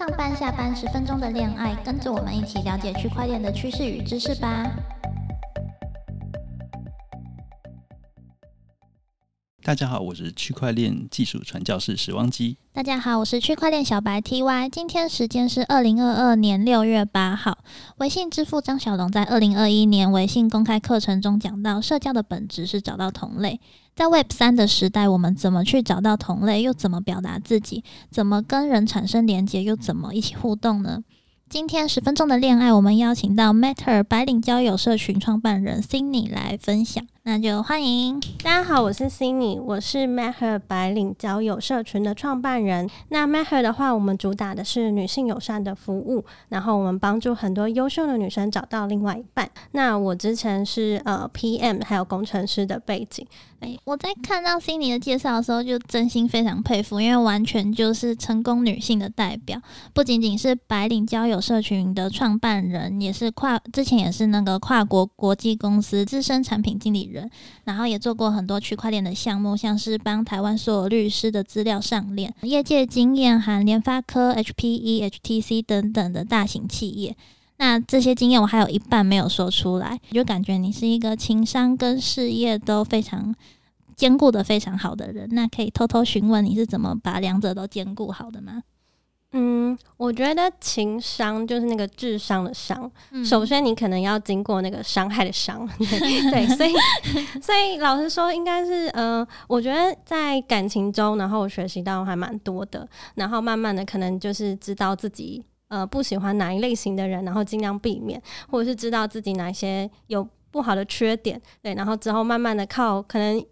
上班下班十分钟的恋爱，跟着我们一起了解区块链的趋势与知识吧。大家好，我是区块链技术传教士史汪基。大家好，我是区块链小白 T Y。今天时间是二零二二年六月八号。微信支付张小龙在二零二一年微信公开课程中讲到，社交的本质是找到同类。在 Web 三的时代，我们怎么去找到同类，又怎么表达自己？怎么跟人产生连接，又怎么一起互动呢？今天十分钟的恋爱，我们邀请到 Matter 白领交友社群创办人 Cindy 来分享。那就欢迎大家好，我是 Cindy，我是 Matter 白领交友社群的创办人。那 Matter 的话，我们主打的是女性友善的服务，然后我们帮助很多优秀的女生找到另外一半。那我之前是呃 PM 还有工程师的背景。哎，我在看到 Cindy 的介绍的时候，就真心非常佩服，因为完全就是成功女性的代表。不仅仅是白领交友社群的创办人，也是跨之前也是那个跨国国际公司资深产品经理人。然后也做过很多区块链的项目，像是帮台湾所有律师的资料上链，业界经验含联发科、HPE、HTC 等等的大型企业。那这些经验我还有一半没有说出来，就感觉你是一个情商跟事业都非常兼顾的非常好的人。那可以偷偷询问你是怎么把两者都兼顾好的吗？嗯，我觉得情商就是那个智商的商。首先，你可能要经过那个伤害的伤，对，所以，所以老实说，应该是，呃，我觉得在感情中，然后我学习到还蛮多的，然后慢慢的可能就是知道自己，呃，不喜欢哪一类型的人，然后尽量避免，或者是知道自己哪些有不好的缺点，对，然后之后慢慢的靠可能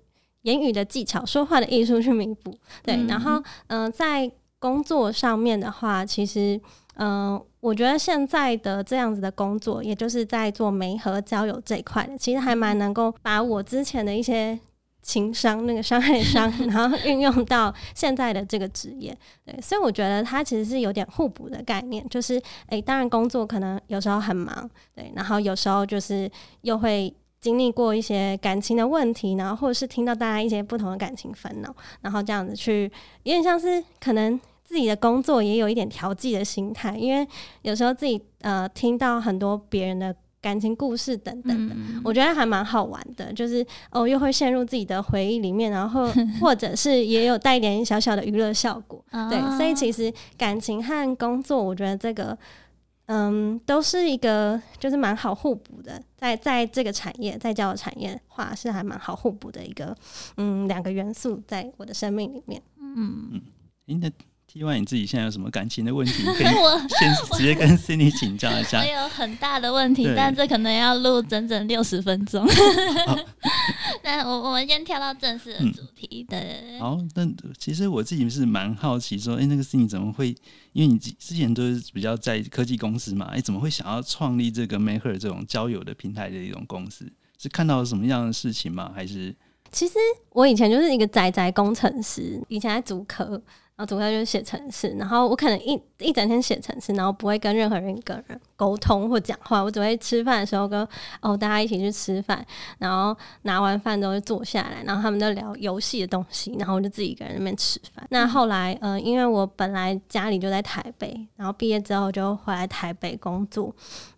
言语的技巧、说话的艺术去弥补，对，然后，嗯，在。工作上面的话，其实，嗯，我觉得现在的这样子的工作，也就是在做媒和交友这一块的，其实还蛮能够把我之前的一些情商、那个伤害伤，然后运用到现在的这个职业。对，所以我觉得它其实是有点互补的概念，就是，诶，当然工作可能有时候很忙，对，然后有时候就是又会经历过一些感情的问题，然后或者是听到大家一些不同的感情烦恼，然后这样子去，有点像是可能。自己的工作也有一点调剂的心态，因为有时候自己呃听到很多别人的感情故事等等的，我觉得还蛮好玩的。就是哦，又会陷入自己的回忆里面，然后 或者是也有带一点小小的娱乐效果。对，所以其实感情和工作，我觉得这个嗯都是一个就是蛮好互补的，在在这个产业，在交友产业话是还蛮好互补的一个嗯两个元素，在我的生命里面。嗯嗯，那。T Y，你自己现在有什么感情的问题？可以先直接跟 Cindy 请教一下。我有很大的问题，但这可能要录整整六十分钟。那我我们先跳到正式的主题。对。好，那其实我自己是蛮好奇，说，哎，那个 Cindy 怎么会？因为你之前都是比较在科技公司嘛，哎，怎么会想要创立这个 Maker 这种交友的平台的一种公司？是看到了什么样的事情吗？还是？其实我以前就是一个宅宅工程师，以前在主科。然后主要就是写程式，然后我可能一一整天写程式，然后不会跟任何人一个人沟通或讲话，我只会吃饭的时候跟哦大家一起去吃饭，然后拿完饭之后就坐下来，然后他们在聊游戏的东西，然后我就自己一个人那边吃饭。那后来呃，因为我本来家里就在台北，然后毕业之后就回来台北工作，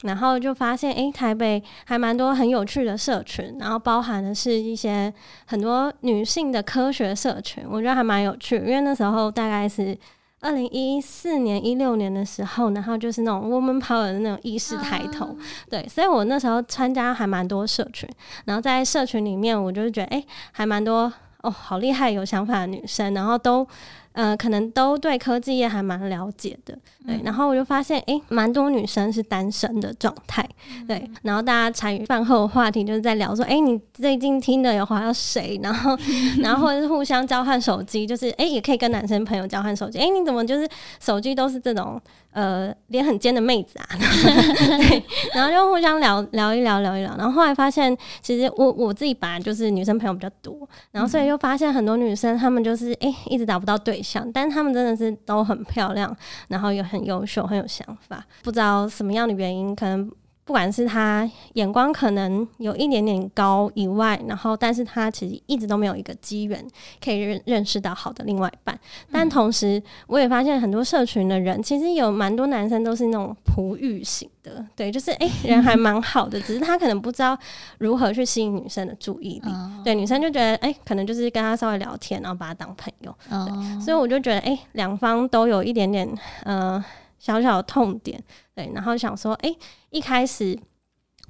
然后就发现哎台北还蛮多很有趣的社群，然后包含的是一些很多女性的科学社群，我觉得还蛮有趣，因为那时候大概是。二零一四年、一六年的时候，然后就是那种 woman power 的那种意识抬头，对，所以我那时候参加还蛮多社群，然后在社群里面，我就是觉得，哎，还蛮多哦，好厉害、有想法的女生，然后都。呃，可能都对科技业还蛮了解的，对。然后我就发现，哎，蛮多女生是单身的状态，对。然后大家参与饭后话题，就是在聊说，哎，你最近听的有划到谁？然后，然后或者是互相交换手机，就是哎，也可以跟男生朋友交换手机。哎，你怎么就是手机都是这种？呃，脸很尖的妹子啊，对，然后就互相聊聊一聊，聊一聊，然后后来发现，其实我我自己本来就是女生朋友比较多，然后所以就发现很多女生她们就是哎，一直找不到对想，但他们真的是都很漂亮，然后也很优秀，很有想法，不知道什么样的原因，可能。不管是他眼光可能有一点点高以外，然后但是他其实一直都没有一个机缘可以认认识到好的另外一半。但同时，我也发现很多社群的人，其实有蛮多男生都是那种璞玉型的，对，就是诶，人还蛮好的，只是他可能不知道如何去吸引女生的注意力。对，女生就觉得诶，可能就是跟他稍微聊天，然后把他当朋友。对，所以我就觉得诶，两方都有一点点呃。小小的痛点，对，然后想说，哎，一开始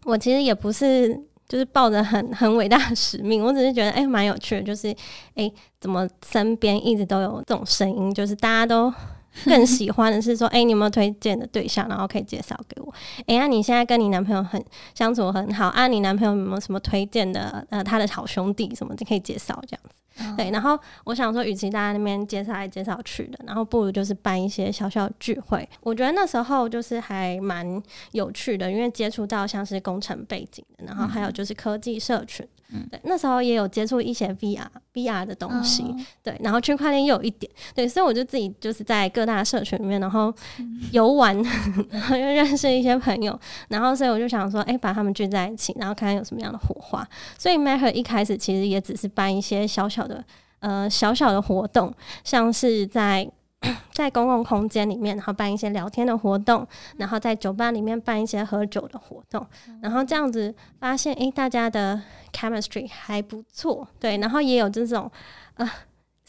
我其实也不是就是抱着很 很伟大的使命，我只是觉得，哎，蛮有趣的，就是，哎，怎么身边一直都有这种声音，就是大家都更喜欢的是说，哎，你有没有推荐的对象，然后可以介绍给我？哎，那你现在跟你男朋友很相处很好啊？你男朋友有没有什么推荐的？呃，他的好兄弟什么的可以介绍这样。对，然后我想说，与其大家那边介绍来介绍去的，然后不如就是办一些小小聚会。我觉得那时候就是还蛮有趣的，因为接触到像是工程背景的，然后还有就是科技社群。嗯，对，那时候也有接触一些 VR、VR 的东西，对，然后区块链又有一点，对，所以我就自己就是在各大社群里面，然后游玩，然后又认识一些朋友，然后所以我就想说，哎，把他们聚在一起，然后看看有什么样的火花。所以 Maker 一开始其实也只是办一些小小的、呃小小的活动，像是在。在公共空间里面，然后办一些聊天的活动，然后在酒吧里面办一些喝酒的活动，然后这样子发现，诶，大家的 chemistry 还不错，对，然后也有这种，呃。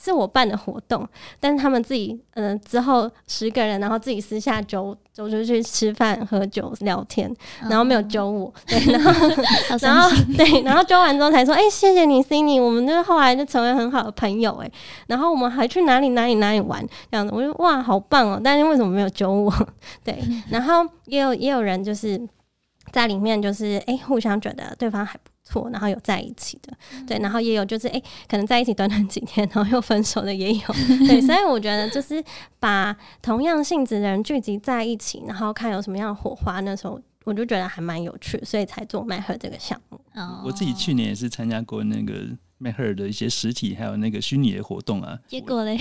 是我办的活动，但是他们自己，嗯，之后十个人，然后自己私下揪揪出去吃饭、喝酒、聊天，然后没有揪我，对，然后，然后对，然后揪完之后才说，哎，谢谢你，Cindy，我们就后来就成为很好的朋友，哎，然后我们还去哪里哪里哪里玩，这样子，我就哇，好棒哦，但是为什么没有揪我？对，然后也有也有人就是在里面，就是哎，互相觉得对方还不。错，然后有在一起的，对，然后也有就是哎，可能在一起短短几天，然后又分手的也有，对，所以我觉得就是把同样性质的人聚集在一起，然后看有什么样的火花，那时候我就觉得还蛮有趣，所以才做麦赫这个项目。我自己去年也是参加过那个麦赫的一些实体还有那个虚拟的活动啊，结果嘞，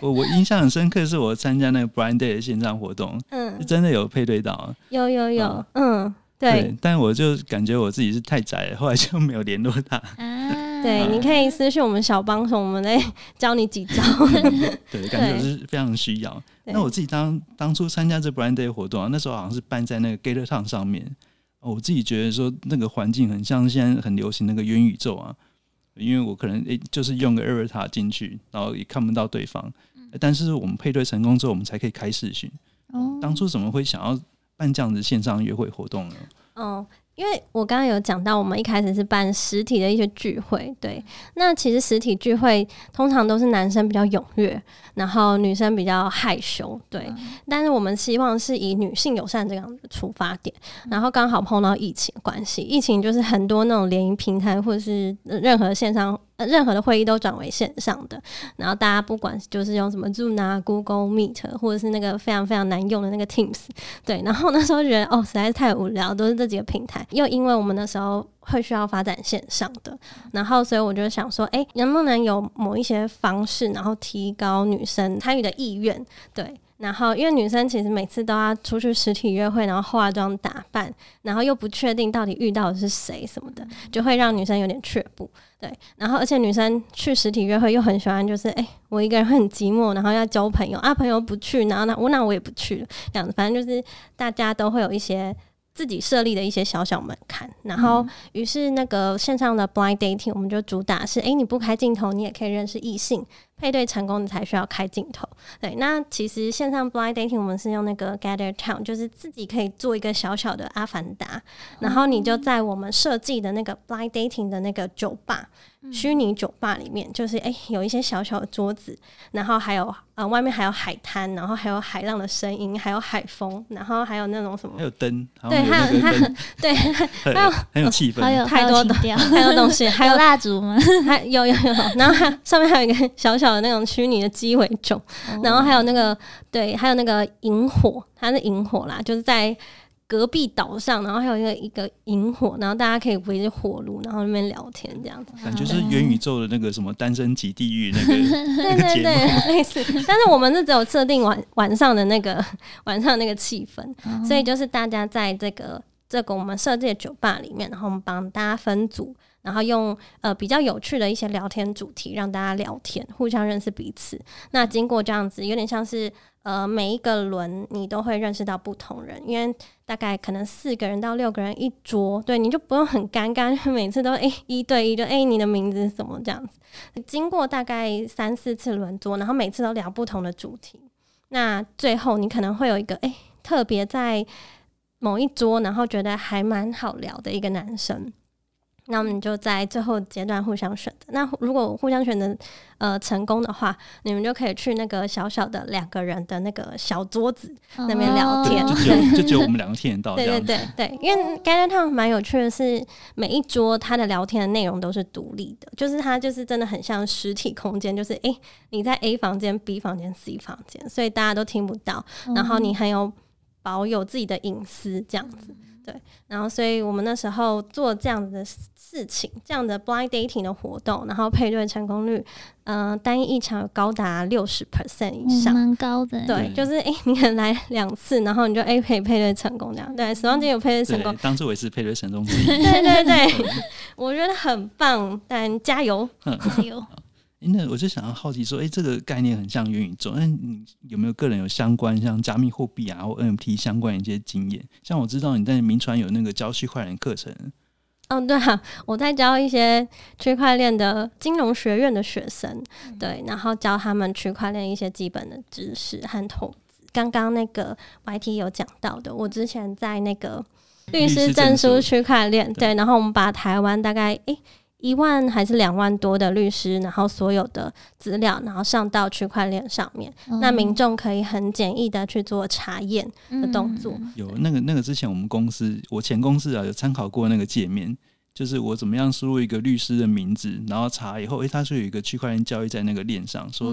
我我印象很深刻，是我参加那个 Blind Day 的线上活动，嗯，真的有配对到，有有有，嗯。对，但我就感觉我自己是太宅了，后来就没有联络他。对，你可以私信我们小帮手，我们来教你几招。对，感觉是非常需要。那我自己当当初参加这 Brand Day 活动啊，那时候好像是办在那个 Gator Town 上面。我自己觉得说那个环境很像现在很流行那个元宇宙啊，因为我可能诶就是用个 Avatar 进去，然后也看不到对方。但是我们配对成功之后，我们才可以开视讯。哦，当初怎么会想要？办这样子线上约会活动呢？哦，因为我刚刚有讲到，我们一开始是办实体的一些聚会，对。那其实实体聚会通常都是男生比较踊跃，然后女生比较害羞，对。但是我们希望是以女性友善这样的出发点，然后刚好碰到疫情关系，疫情就是很多那种联谊平台或者是任何线上。呃，任何的会议都转为线上的，然后大家不管就是用什么 Zoom 啊、Google Meet，或者是那个非常非常难用的那个 Teams，对，然后那时候觉得哦，实在是太无聊，都是这几个平台。又因为我们那时候会需要发展线上的，然后所以我就想说，哎，能不能有某一些方式，然后提高女生参与的意愿？对，然后因为女生其实每次都要出去实体约会，然后化妆打扮，然后又不确定到底遇到的是谁什么的，就会让女生有点却步。对，然后而且女生去实体约会又很喜欢，就是哎，我一个人会很寂寞，然后要交朋友啊，朋友不去，然后那我那我也不去了，这样子，反正就是大家都会有一些自己设立的一些小小门槛，然后于是那个线上的 blind dating 我们就主打是，哎，你不开镜头，你也可以认识异性。配对成功，你才需要开镜头。对，那其实线上 blind dating 我们是用那个 Gather Town，就是自己可以做一个小小的阿凡达，然后你就在我们设计的那个 blind dating 的那个酒吧。虚拟酒吧里面就是哎，有一些小小的桌子，然后还有呃，外面还有海滩，然后还有海浪的声音，还有海风，然后还有那种什么，还有灯，对，还有它，对，还有很有气氛，还有太多的，太多东西，还有蜡烛吗？还有有有，然后还上面还有一个小小的那种虚拟的鸡尾酒，然后还有那个对，还有那个萤火，它是萤火啦，就是在。隔壁岛上，然后还有一个一个萤火，然后大家可以围着火炉，然后那边聊天这样子。感觉是元宇宙的那个什么单身级地狱那个 对对对，类似。但是我们是只有设定晚晚上的那个 晚上那个气氛，所以就是大家在这个这个我们设计的酒吧里面，然后我们帮大家分组，然后用呃比较有趣的一些聊天主题让大家聊天，互相认识彼此。那经过这样子，有点像是呃每一个轮你都会认识到不同人，因为大概可能四个人到六个人一桌，对，你就不用很尴尬，每次都诶一对一就诶你的名字是什么这样子。经过大概三四次轮桌，然后每次都聊不同的主题，那最后你可能会有一个诶特别在。某一桌，然后觉得还蛮好聊的一个男生，那我们就在最后阶段互相选择。那如果互相选择呃成功的话，你们就可以去那个小小的两个人的那个小桌子那边聊天，就 只有就只有我们两个听得到。对对对对，因为 g a t t o 蛮有趣的是，每一桌他的聊天的内容都是独立的，就是他就是真的很像实体空间，就是诶，你在 A 房间、B 房间、C 房间，所以大家都听不到，然后你很有。保有自己的隐私，这样子，对。然后，所以我们那时候做这样子的事情，这样的 blind dating 的活动，然后配对成功率，嗯，单一一场有高达六十 percent 以上，蛮高的。对，就是哎，你可能来两次，然后你就哎可以配对成功这样。对，死亡节有配对成功，当初我也是配对成功 对对对，我觉得很棒，但加油，加油。那我就想要好奇说，哎，这个概念很像元宇宙，那你有没有个人有相关像加密货币啊或 NFT 相关一些经验？像我知道你在民传有那个教区块链课程。嗯，对啊，我在教一些区块链的金融学院的学生，对，然后教他们区块链一些基本的知识和投资。刚刚那个 YT 有讲到的，我之前在那个律师证书区块链，对，然后我们把台湾大概诶。一万还是两万多的律师，然后所有的资料，然后上到区块链上面，那民众可以很简易的去做查验的动作。有那个那个之前我们公司，我前公司啊有参考过那个界面，就是我怎么样输入一个律师的名字，然后查以后，诶，他是有一个区块链交易在那个链上，说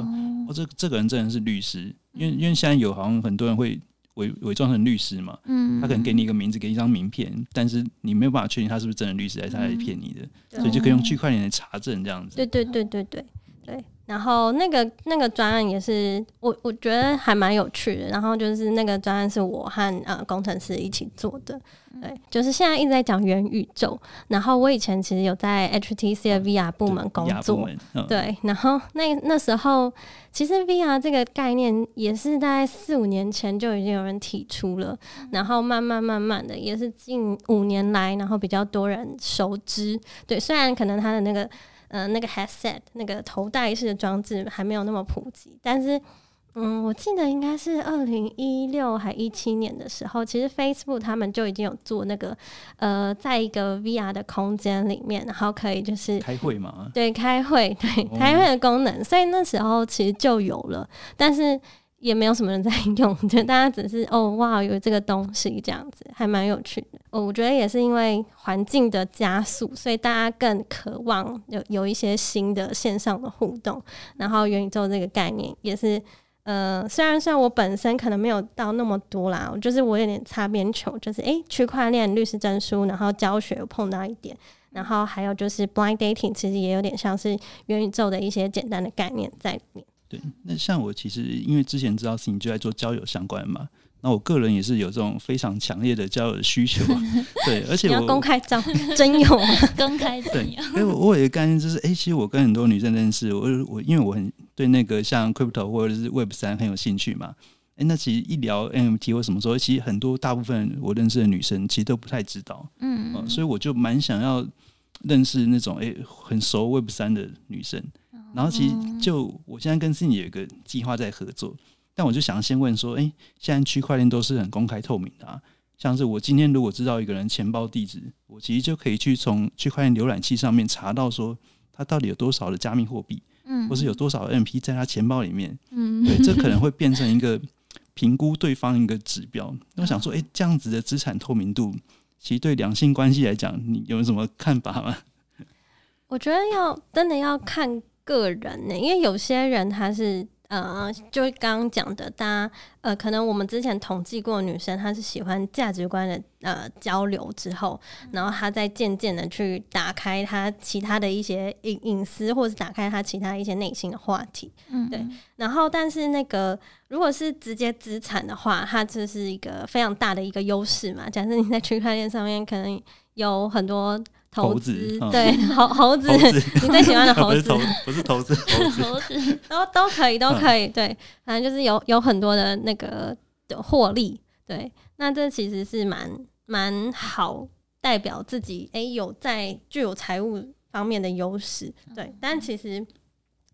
哦这这个人真的是律师，因为因为现在有好像很多人会。伪伪装成律师嘛，嗯，他可能给你一个名字，给一张名片，但是你没有办法确定他是不是真的律师，还是他在骗你的，所以就可以用区块链来查证这样子。对对对对对对。然后那个那个专案也是我我觉得还蛮有趣的。然后就是那个专案是我和呃工程师一起做的。对，就是现在一直在讲元宇宙。然后我以前其实有在 HTC 的 VR 部门工作。对，然后那那时候其实 VR 这个概念也是在四五年前就已经有人提出了。然后慢慢慢慢的也是近五年来，然后比较多人熟知。对，虽然可能它的那个。嗯，那个 headset 那个头戴式的装置还没有那么普及，但是，嗯，我记得应该是二零一六还一七年的时候，其实 Facebook 他们就已经有做那个，呃，在一个 VR 的空间里面，然后可以就是开会嘛，对，开会，对，开会的功能，所以那时候其实就有了，但是。也没有什么人在用，就大家只是哦哇有这个东西这样子，还蛮有趣的。哦，我觉得也是因为环境的加速，所以大家更渴望有有一些新的线上的互动。然后元宇宙这个概念也是，呃，虽然虽然我本身可能没有到那么多啦，就是我有点擦边球，就是诶，区块链律师证书，然后教学有碰到一点，然后还有就是 blind dating，其实也有点像是元宇宙的一些简单的概念在里面。对，那像我其实因为之前知道事情就在做交友相关嘛，那我个人也是有这种非常强烈的交友的需求，对，而且我公开招真有公开对，哎，我我有一个概念就是，哎，其实我跟很多女生认识，我我因为我很对那个像 crypto 或者是 web 三很有兴趣嘛，哎，那其实一聊 NFT 或什么时候，其实很多大部分我认识的女生其实都不太知道，嗯，所以我就蛮想要认识那种哎很熟 web 三的女生。然后其实就我现在跟 Cindy 有一个计划在合作，但我就想先问说，哎，现在区块链都是很公开透明的啊，像是我今天如果知道一个人钱包地址，我其实就可以去从区块链浏览器上面查到说他到底有多少的加密货币，嗯，或是有多少 NP 在他钱包里面，嗯，对，这可能会变成一个评估对方一个指标。那我想说，哎，这样子的资产透明度，其实对两性关系来讲，你有什么看法吗？我觉得要真的要看。个人呢，因为有些人他是呃，就刚刚讲的，大家呃，可能我们之前统计过，女生她是喜欢价值观的呃交流之后，然后她再渐渐的去打开她其他的一些隐隐私，或者是打开她其他一些内心的话题，嗯，对。然后，但是那个如果是直接资产的话，它就是一个非常大的一个优势嘛。假设你在区块链上面可能有很多。投资对猴猴子，你最喜欢的 猴子。不是投资猴子，都都可以都可以对，反正就是有有很多的那个的获利对，那这其实是蛮蛮好代表自己哎有在具有财务方面的优势对，但其实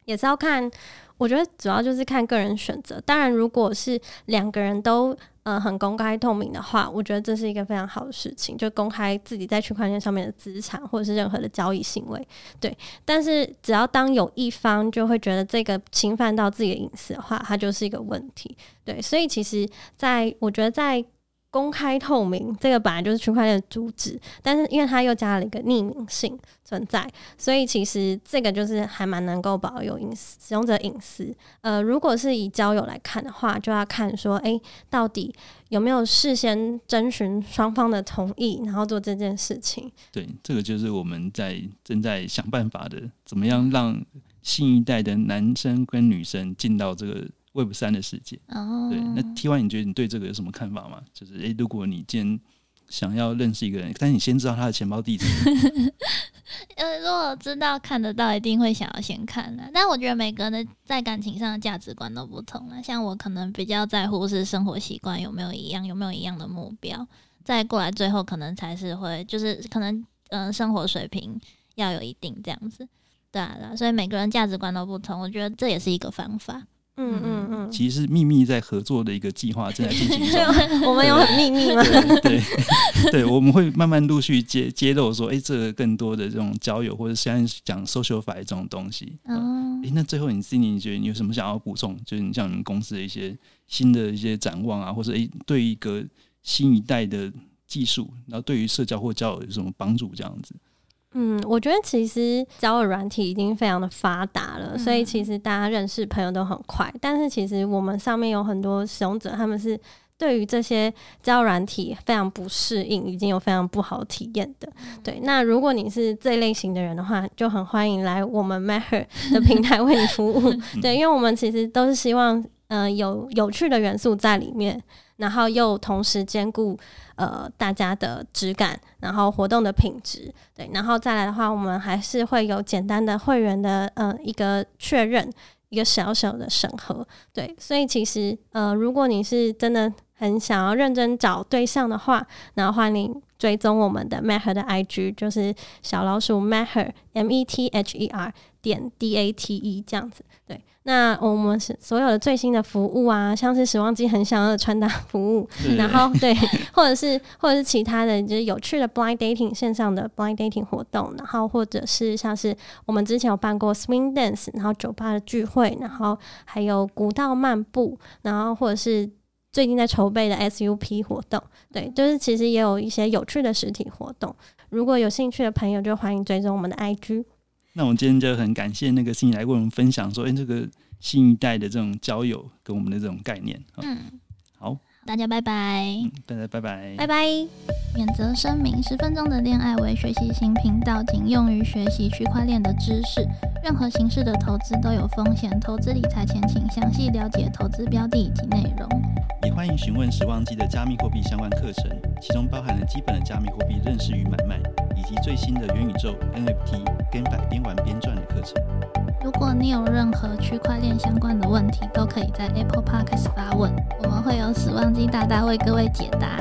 也是要看，我觉得主要就是看个人选择，当然如果是两个人都。呃，很公开透明的话，我觉得这是一个非常好的事情，就公开自己在区块链上面的资产或者是任何的交易行为，对。但是只要当有一方就会觉得这个侵犯到自己的隐私的话，它就是一个问题，对。所以其实，在我觉得在。公开透明，这个本来就是区块链的主旨，但是因为它又加了一个匿名性存在，所以其实这个就是还蛮能够保有隐私使用者隐私。呃，如果是以交友来看的话，就要看说，哎，到底有没有事先征询双方的同意，然后做这件事情。对，这个就是我们在正在想办法的，怎么样让新一代的男生跟女生进到这个。Web 三的世界，哦对，那 T Y，你觉得你对这个有什么看法吗？就是，诶，如果你今天想要认识一个人，但你先知道他的钱包地址，呃，如果知道看得到，一定会想要先看的。但我觉得每个人的在感情上的价值观都不同了。像我可能比较在乎是生活习惯有没有一样，有没有一样的目标，再过来最后可能才是会，就是可能嗯，生活水平要有一定这样子，对啊，所以每个人价值观都不同，我觉得这也是一个方法。嗯嗯嗯，其实是秘密在合作的一个计划正在进行中。我们有很秘密吗？对 对，我们会慢慢陆续揭揭露说，哎，这个更多的这种交友或者现在讲 social f i 这种东西。哦，哎，那最后你 c i n y 你觉得你有什么想要补充？就是你像你们公司的一些新的一些展望啊，或者哎，对一个新一代的技术，然后对于社交或交友有什么帮助？这样子。嗯，我觉得其实交友软体已经非常的发达了，所以其实大家认识朋友都很快。但是其实我们上面有很多使用者，他们是对于这些交友软体非常不适应，已经有非常不好体验的。对，那如果你是这类型的人的话，就很欢迎来我们 Matter 的平台为你服务。对，因为我们其实都是希望，嗯，有有趣的元素在里面。然后又同时兼顾呃大家的质感，然后活动的品质，对，然后再来的话，我们还是会有简单的会员的呃一个确认，一个小小的审核，对，所以其实呃如果你是真的很想要认真找对象的话，然后欢迎追踪我们的 Maher 的 IG，就是小老鼠 Maher M E T H E R 点 D A T E 这样子，对。那我们是所有的最新的服务啊，像是时光机很想要的穿搭服务，然后对，或者是或者是其他的就是有趣的 blind dating 线上的 blind dating 活动，然后或者是像是我们之前有办过 swing dance，然后酒吧的聚会，然后还有古道漫步，然后或者是最近在筹备的 SUP 活动，对，就是其实也有一些有趣的实体活动，如果有兴趣的朋友就欢迎追踪我们的 IG。那我们今天就很感谢那个新来为我们分享说，哎，这个新一代的这种交友跟我们的这种概念。嗯，好，大家拜拜，大家拜拜，拜拜。免责声明：十分钟的恋爱为学习型频道，仅用于学习区块链的知识。任何形式的投资都有风险，投资理财前请详细了解投资标的以及内容。也欢迎询问时旺机的加密货币相关课程，其中包含了基本的加密货币认识与买卖。以及最新的元宇宙 NFT 跟百边玩边赚的课程。如果你有任何区块链相关的问题，都可以在 Apple Podcast 发问，我们会有死亡机大大为各位解答。